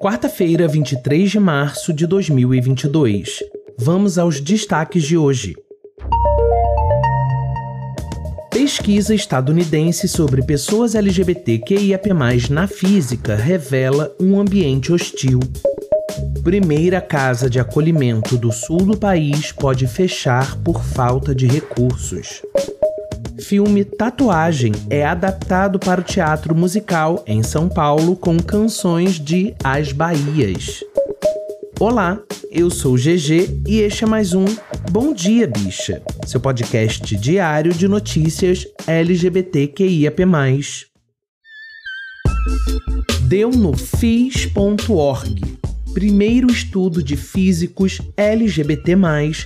Quarta-feira, 23 de março de 2022. Vamos aos destaques de hoje. Pesquisa estadunidense sobre pessoas LGBTQIAP+, na física revela um ambiente hostil. Primeira casa de acolhimento do sul do país pode fechar por falta de recursos. Filme Tatuagem é adaptado para o teatro musical em São Paulo com canções de As Bahias. Olá, eu sou GG e este é mais um Bom Dia Bicha, seu podcast diário de notícias LGBTQIAP+. Deu no FIS.org. Primeiro estudo de físicos LGBT+,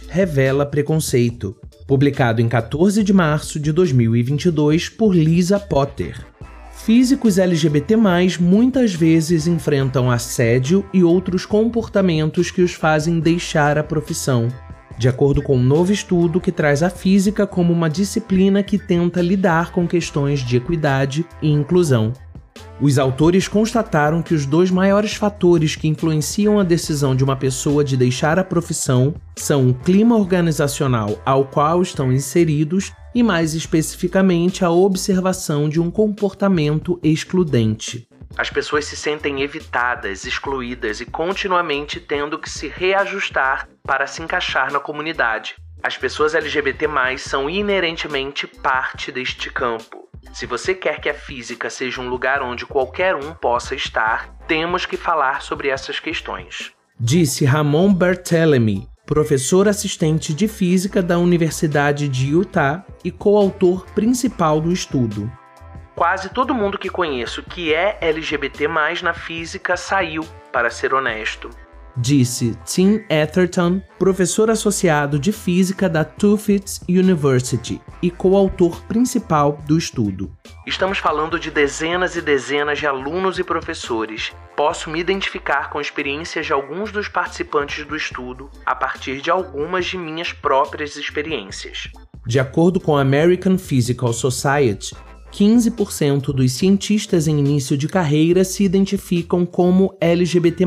revela preconceito. Publicado em 14 de março de 2022 por Lisa Potter. Físicos LGBT+, muitas vezes enfrentam assédio e outros comportamentos que os fazem deixar a profissão. De acordo com um novo estudo que traz a física como uma disciplina que tenta lidar com questões de equidade e inclusão. Os autores constataram que os dois maiores fatores que influenciam a decisão de uma pessoa de deixar a profissão são o clima organizacional ao qual estão inseridos e, mais especificamente, a observação de um comportamento excludente. As pessoas se sentem evitadas, excluídas e continuamente tendo que se reajustar para se encaixar na comunidade. As pessoas LGBT são inerentemente parte deste campo. Se você quer que a física seja um lugar onde qualquer um possa estar, temos que falar sobre essas questões. Disse Ramon Barthelemy, professor assistente de física da Universidade de Utah e coautor principal do estudo. Quase todo mundo que conheço que é LGBT na física saiu, para ser honesto disse Tim Atherton, professor associado de física da Tufts University e coautor principal do estudo. Estamos falando de dezenas e dezenas de alunos e professores. Posso me identificar com experiências de alguns dos participantes do estudo a partir de algumas de minhas próprias experiências. De acordo com a American Physical Society, 15% dos cientistas em início de carreira se identificam como LGBT,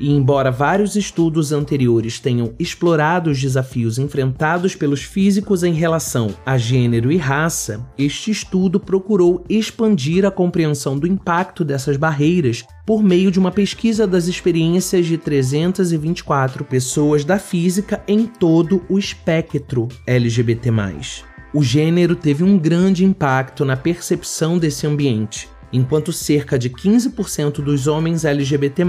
e embora vários estudos anteriores tenham explorado os desafios enfrentados pelos físicos em relação a gênero e raça, este estudo procurou expandir a compreensão do impacto dessas barreiras por meio de uma pesquisa das experiências de 324 pessoas da física em todo o espectro LGBT. O gênero teve um grande impacto na percepção desse ambiente, enquanto cerca de 15% dos homens LGBT+,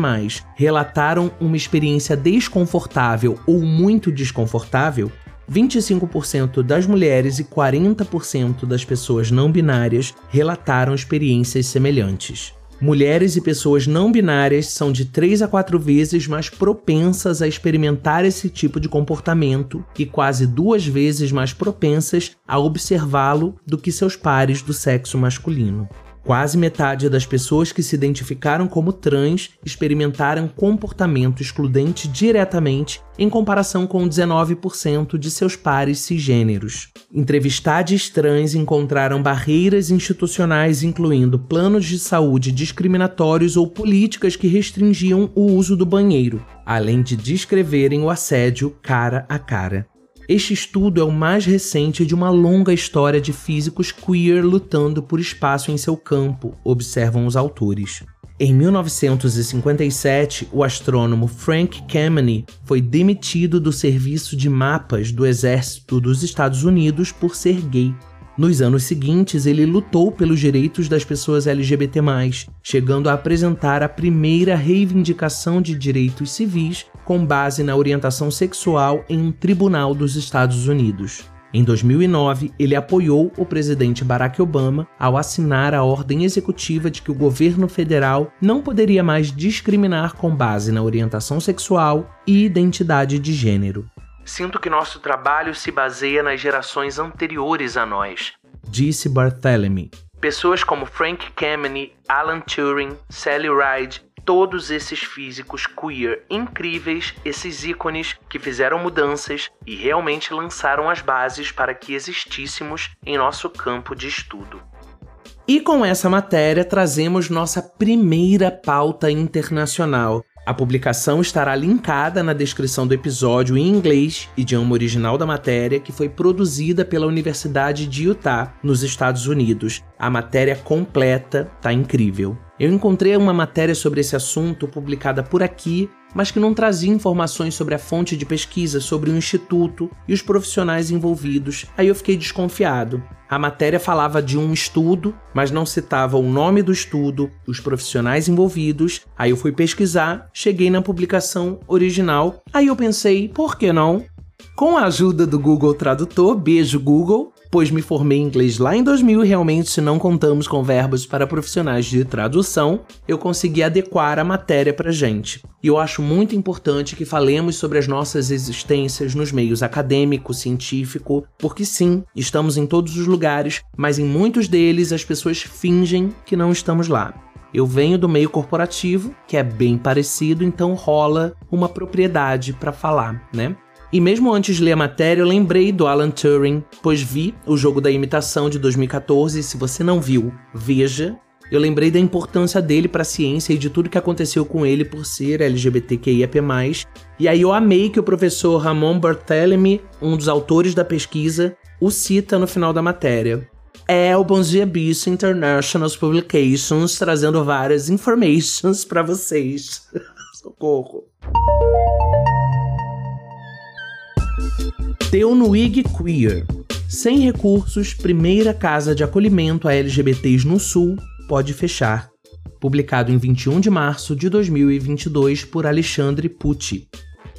relataram uma experiência desconfortável ou muito desconfortável, 25% das mulheres e 40% das pessoas não binárias relataram experiências semelhantes. Mulheres e pessoas não binárias são de 3 a 4 vezes mais propensas a experimentar esse tipo de comportamento e quase duas vezes mais propensas a observá-lo do que seus pares do sexo masculino. Quase metade das pessoas que se identificaram como trans experimentaram comportamento excludente diretamente, em comparação com 19% de seus pares cisgêneros. Entrevistados trans encontraram barreiras institucionais, incluindo planos de saúde discriminatórios ou políticas que restringiam o uso do banheiro, além de descreverem o assédio cara a cara. Este estudo é o mais recente de uma longa história de físicos queer lutando por espaço em seu campo, observam os autores. Em 1957, o astrônomo Frank Kameny foi demitido do serviço de mapas do Exército dos Estados Unidos por ser gay. Nos anos seguintes, ele lutou pelos direitos das pessoas LGBT, chegando a apresentar a primeira reivindicação de direitos civis com base na orientação sexual em um tribunal dos Estados Unidos. Em 2009, ele apoiou o presidente Barack Obama ao assinar a ordem executiva de que o governo federal não poderia mais discriminar com base na orientação sexual e identidade de gênero. Sinto que nosso trabalho se baseia nas gerações anteriores a nós, disse Barthélemy. Pessoas como Frank Kameny, Alan Turing, Sally Ride todos esses físicos queer incríveis, esses ícones que fizeram mudanças e realmente lançaram as bases para que existíssemos em nosso campo de estudo. E com essa matéria trazemos nossa primeira pauta internacional, a publicação estará linkada na descrição do episódio em inglês, idioma original da matéria, que foi produzida pela Universidade de Utah, nos Estados Unidos. A matéria completa tá incrível. Eu encontrei uma matéria sobre esse assunto publicada por aqui mas que não trazia informações sobre a fonte de pesquisa, sobre o instituto e os profissionais envolvidos. Aí eu fiquei desconfiado. A matéria falava de um estudo, mas não citava o nome do estudo, os profissionais envolvidos. Aí eu fui pesquisar, cheguei na publicação original. Aí eu pensei, por que não? Com a ajuda do Google Tradutor, beijo Google, pois me formei em inglês lá em 2000 e realmente se não contamos com verbos para profissionais de tradução, eu consegui adequar a matéria para gente. E eu acho muito importante que falemos sobre as nossas existências nos meios acadêmico, científico, porque sim, estamos em todos os lugares, mas em muitos deles as pessoas fingem que não estamos lá. Eu venho do meio corporativo, que é bem parecido, então rola uma propriedade para falar, né? E mesmo antes de ler a matéria, eu lembrei do Alan Turing, pois vi o jogo da imitação de 2014. Se você não viu, veja. Eu lembrei da importância dele para a ciência e de tudo que aconteceu com ele por ser LGBTQIAP+. E aí eu amei que o professor Ramon Barthélemy, um dos autores da pesquisa, o cita no final da matéria. É o Bom Dia Bicho International Publications trazendo várias informations para vocês. Socorro. Teunuig Queer. Sem recursos, primeira casa de acolhimento a LGBTs no Sul pode fechar. Publicado em 21 de março de 2022 por Alexandre Pucci.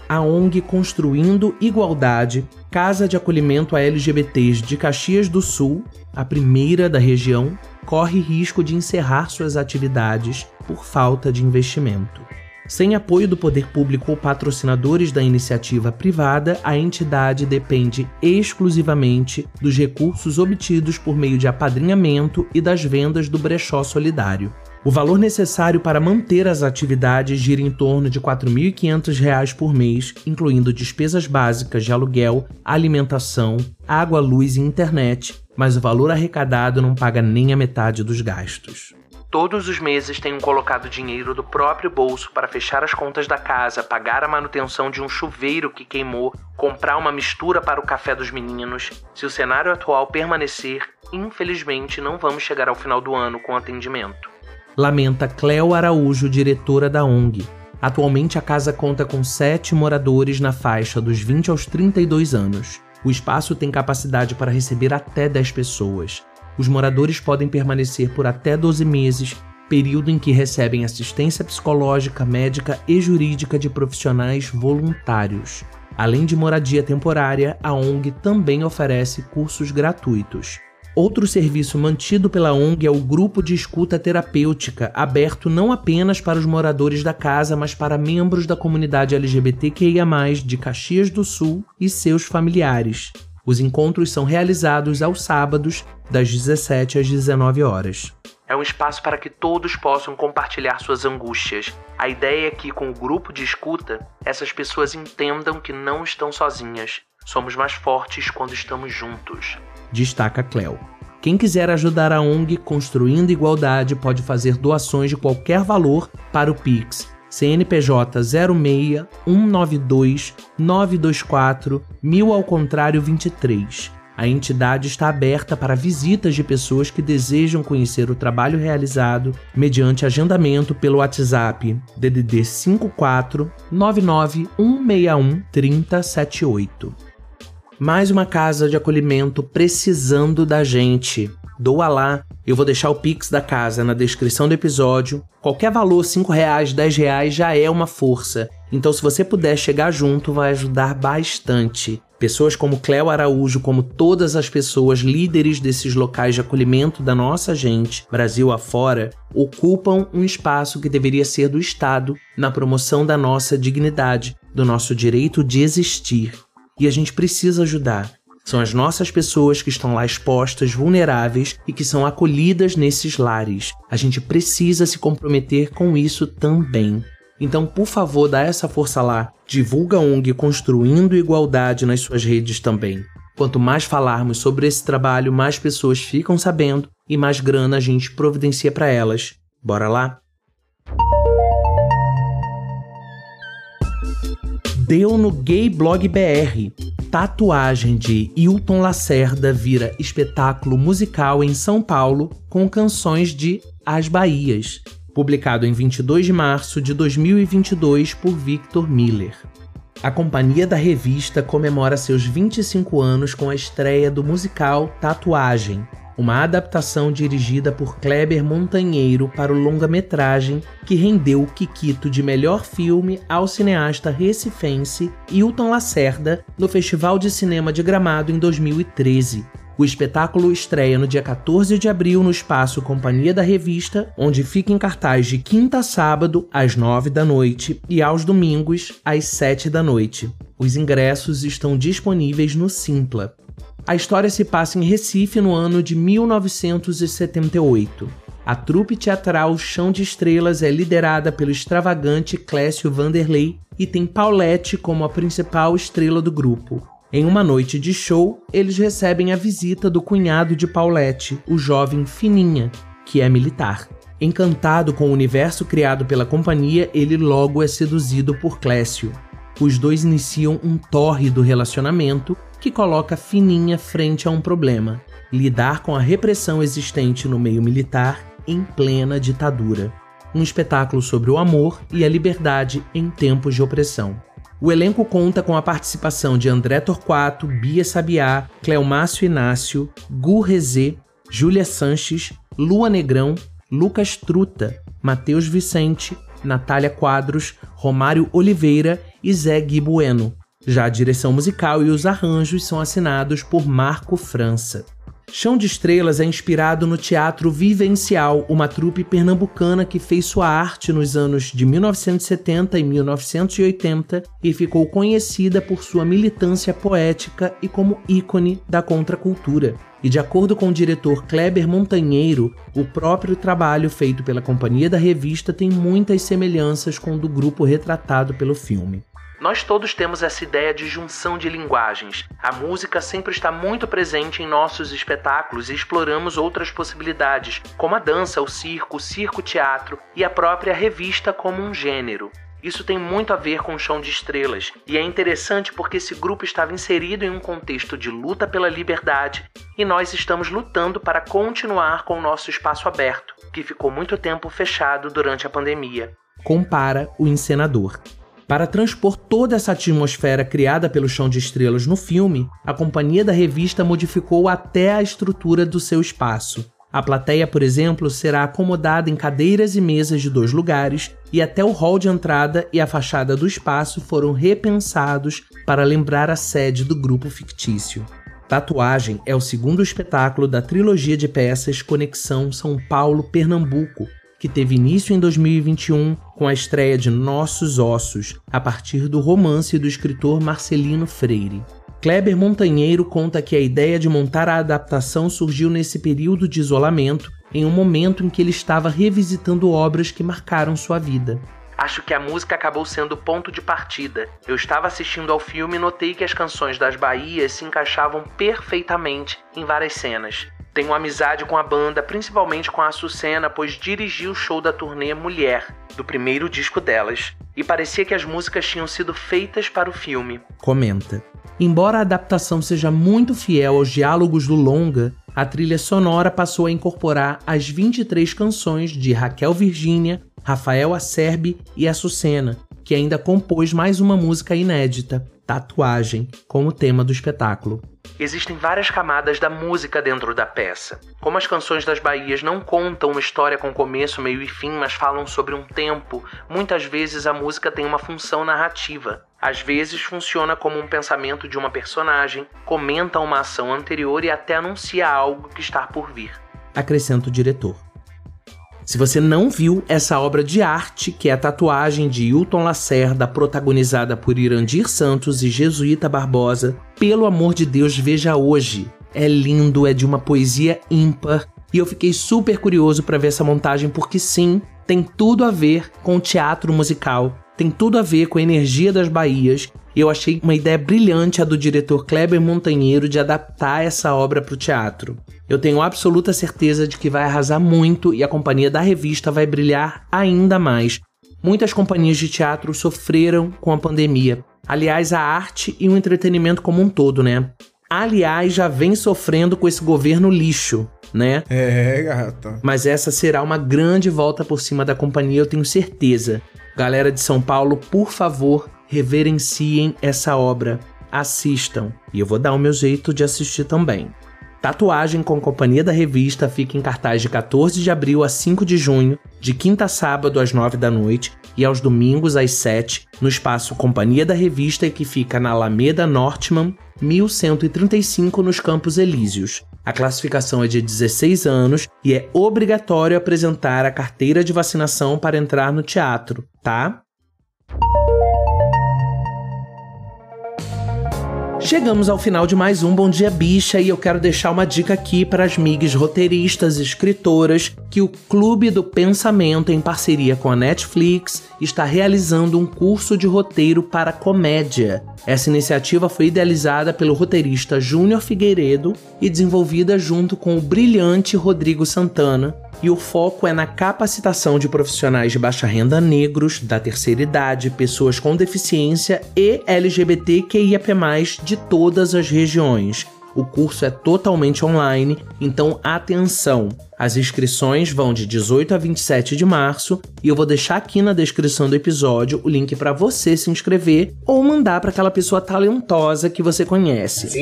A ONG Construindo Igualdade, casa de acolhimento a LGBTs de Caxias do Sul, a primeira da região, corre risco de encerrar suas atividades por falta de investimento. Sem apoio do poder público ou patrocinadores da iniciativa privada, a entidade depende exclusivamente dos recursos obtidos por meio de apadrinhamento e das vendas do brechó solidário. O valor necessário para manter as atividades gira em torno de R$ 4.500 por mês, incluindo despesas básicas de aluguel, alimentação, água, luz e internet, mas o valor arrecadado não paga nem a metade dos gastos. Todos os meses tenho colocado dinheiro do próprio bolso para fechar as contas da casa, pagar a manutenção de um chuveiro que queimou, comprar uma mistura para o café dos meninos. Se o cenário atual permanecer, infelizmente não vamos chegar ao final do ano com atendimento. Lamenta Cleo Araújo, diretora da ONG. Atualmente a casa conta com sete moradores na faixa dos 20 aos 32 anos. O espaço tem capacidade para receber até 10 pessoas. Os moradores podem permanecer por até 12 meses, período em que recebem assistência psicológica, médica e jurídica de profissionais voluntários. Além de moradia temporária, a ONG também oferece cursos gratuitos. Outro serviço mantido pela ONG é o grupo de escuta terapêutica, aberto não apenas para os moradores da casa, mas para membros da comunidade LGBTQIA, de Caxias do Sul e seus familiares. Os encontros são realizados aos sábados, das 17 às 19 horas. É um espaço para que todos possam compartilhar suas angústias. A ideia é que, com o grupo de escuta, essas pessoas entendam que não estão sozinhas. Somos mais fortes quando estamos juntos. Destaca Cleo. Quem quiser ajudar a ONG Construindo Igualdade pode fazer doações de qualquer valor para o Pix CNPJ 06 192 924 1000 ao contrário 23. A entidade está aberta para visitas de pessoas que desejam conhecer o trabalho realizado mediante agendamento pelo WhatsApp DDD 54 99 161 3078. Mais uma casa de acolhimento precisando da gente. Doa lá. Eu vou deixar o Pix da casa na descrição do episódio. Qualquer valor, 5 reais, 10 reais, já é uma força. Então, se você puder chegar junto, vai ajudar bastante. Pessoas como Cléo Araújo, como todas as pessoas líderes desses locais de acolhimento da nossa gente, Brasil afora, ocupam um espaço que deveria ser do Estado na promoção da nossa dignidade, do nosso direito de existir. E a gente precisa ajudar. São as nossas pessoas que estão lá expostas, vulneráveis e que são acolhidas nesses lares. A gente precisa se comprometer com isso também. Então, por favor, dá essa força lá. Divulga a ONG Construindo Igualdade nas suas redes também. Quanto mais falarmos sobre esse trabalho, mais pessoas ficam sabendo e mais grana a gente providencia para elas. Bora lá? Deu no Gay Blog BR. Tatuagem de Hilton Lacerda vira espetáculo musical em São Paulo com canções de As Bahias publicado em 22 de março de 2022 por Victor Miller. A companhia da revista comemora seus 25 anos com a estreia do musical Tatuagem, uma adaptação dirigida por Kleber Montanheiro para o longa-metragem que rendeu o Kikito de melhor filme ao cineasta recifense Hilton Lacerda no Festival de Cinema de Gramado em 2013. O espetáculo estreia no dia 14 de abril no espaço Companhia da Revista, onde fica em cartaz de quinta a sábado, às 9 da noite, e aos domingos, às 7 da noite. Os ingressos estão disponíveis no Simpla. A história se passa em Recife no ano de 1978. A trupe teatral Chão de Estrelas é liderada pelo extravagante Clécio Vanderlei e tem Paulette como a principal estrela do grupo. Em uma noite de show, eles recebem a visita do cunhado de Paulette, o jovem Fininha, que é militar. Encantado com o universo criado pela companhia, ele logo é seduzido por Clécio. Os dois iniciam um tórrido relacionamento que coloca Fininha frente a um problema: lidar com a repressão existente no meio militar em plena ditadura. Um espetáculo sobre o amor e a liberdade em tempos de opressão. O elenco conta com a participação de André Torquato, Bia Sabiá, Cleomácio Inácio, Gu Rezê, Júlia Sanches, Lua Negrão, Lucas Truta, Matheus Vicente, Natália Quadros, Romário Oliveira e Zé Gui Bueno. Já a direção musical e os arranjos são assinados por Marco França. Chão de Estrelas é inspirado no teatro vivencial, uma trupe pernambucana que fez sua arte nos anos de 1970 e 1980 e ficou conhecida por sua militância poética e como ícone da contracultura. E de acordo com o diretor Kleber Montanheiro, o próprio trabalho feito pela companhia da revista tem muitas semelhanças com o do grupo retratado pelo filme. Nós todos temos essa ideia de junção de linguagens. A música sempre está muito presente em nossos espetáculos e exploramos outras possibilidades, como a dança, o circo, o circo-teatro e a própria revista como um gênero. Isso tem muito a ver com o Chão de Estrelas, e é interessante porque esse grupo estava inserido em um contexto de luta pela liberdade e nós estamos lutando para continuar com o nosso espaço aberto, que ficou muito tempo fechado durante a pandemia. Compara o encenador. Para transpor toda essa atmosfera criada pelo Chão de Estrelas no filme, a companhia da revista modificou até a estrutura do seu espaço. A plateia, por exemplo, será acomodada em cadeiras e mesas de dois lugares, e até o hall de entrada e a fachada do espaço foram repensados para lembrar a sede do grupo fictício. Tatuagem é o segundo espetáculo da trilogia de peças Conexão São Paulo-Pernambuco, que teve início em 2021 com a estreia de Nossos Ossos, a partir do romance do escritor Marcelino Freire. Kleber Montanheiro conta que a ideia de montar a adaptação surgiu nesse período de isolamento, em um momento em que ele estava revisitando obras que marcaram sua vida. Acho que a música acabou sendo o ponto de partida. Eu estava assistindo ao filme e notei que as canções das Bahias se encaixavam perfeitamente em várias cenas. Tenho amizade com a banda, principalmente com a Açucena, pois dirigi o show da turnê Mulher, do primeiro disco delas, e parecia que as músicas tinham sido feitas para o filme. Comenta. Embora a adaptação seja muito fiel aos diálogos do longa, a trilha sonora passou a incorporar as 23 canções de Raquel Virgínia, Rafael Acerbi e Açucena, que ainda compôs mais uma música inédita, Tatuagem, como tema do espetáculo. Existem várias camadas da música dentro da peça. Como as canções das Bahias não contam uma história com começo, meio e fim, mas falam sobre um tempo, muitas vezes a música tem uma função narrativa. Às vezes funciona como um pensamento de uma personagem, comenta uma ação anterior e até anuncia algo que está por vir. Acrescenta o diretor. Se você não viu essa obra de arte, que é a tatuagem de Hilton Lacerda, protagonizada por Irandir Santos e Jesuíta Barbosa, pelo amor de Deus, veja hoje. É lindo, é de uma poesia ímpar, e eu fiquei super curioso para ver essa montagem porque sim, tem tudo a ver com teatro musical, tem tudo a ver com a energia das Bahias. E eu achei uma ideia brilhante a do diretor Kleber Montanheiro de adaptar essa obra para o teatro. Eu tenho absoluta certeza de que vai arrasar muito e a companhia da revista vai brilhar ainda mais. Muitas companhias de teatro sofreram com a pandemia. Aliás, a arte e o entretenimento como um todo, né? Aliás, já vem sofrendo com esse governo lixo, né? É, gata. Mas essa será uma grande volta por cima da companhia, eu tenho certeza. Galera de São Paulo, por favor, reverenciem essa obra. Assistam. E eu vou dar o meu jeito de assistir também. Tatuagem com Companhia da Revista fica em cartaz de 14 de abril a 5 de junho, de quinta a sábado às 9 da noite e aos domingos às 7, no espaço Companhia da Revista que fica na Alameda Nortman, 1135 nos Campos Elíseos. A classificação é de 16 anos e é obrigatório apresentar a carteira de vacinação para entrar no teatro, tá? Chegamos ao final de mais um Bom Dia Bicha e eu quero deixar uma dica aqui para as migas roteiristas e escritoras que o Clube do Pensamento, em parceria com a Netflix, está realizando um curso de roteiro para comédia. Essa iniciativa foi idealizada pelo roteirista Júnior Figueiredo e desenvolvida junto com o brilhante Rodrigo Santana, e o foco é na capacitação de profissionais de baixa renda negros, da terceira idade, pessoas com deficiência e LGBTQIAP+, de todas as regiões. O curso é totalmente online, então atenção! As inscrições vão de 18 a 27 de março e eu vou deixar aqui na descrição do episódio o link para você se inscrever ou mandar para aquela pessoa talentosa que você conhece.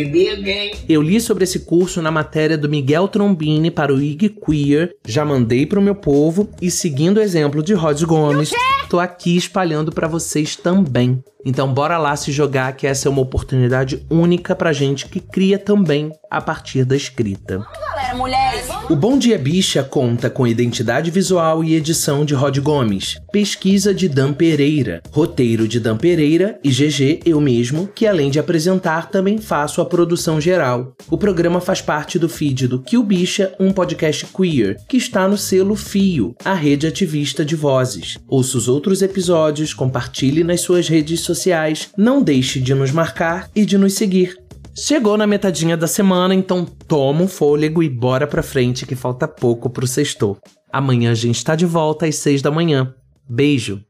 Eu li sobre esse curso na matéria do Miguel Trombini para o IG Queer, já mandei para o meu povo e seguindo o exemplo de Rod Gomes, tô aqui espalhando para vocês também. Então bora lá se jogar que essa é uma oportunidade única pra gente que cria também a partir da escrita. Galera, mulheres, o Bom Dia Bicha conta com identidade visual e edição de Rod Gomes, pesquisa de Dan Pereira, roteiro de Dan Pereira e GG eu mesmo, que além de apresentar também faço a produção geral. O programa faz parte do feed do Kill Bicha, um podcast queer, que está no selo Fio, a rede ativista de vozes. Ouça os outros episódios, compartilhe nas suas redes sociais, não deixe de nos marcar e de nos seguir. Chegou na metadinha da semana, então toma um fôlego e bora pra frente que falta pouco pro sexto. Amanhã a gente tá de volta às seis da manhã. Beijo!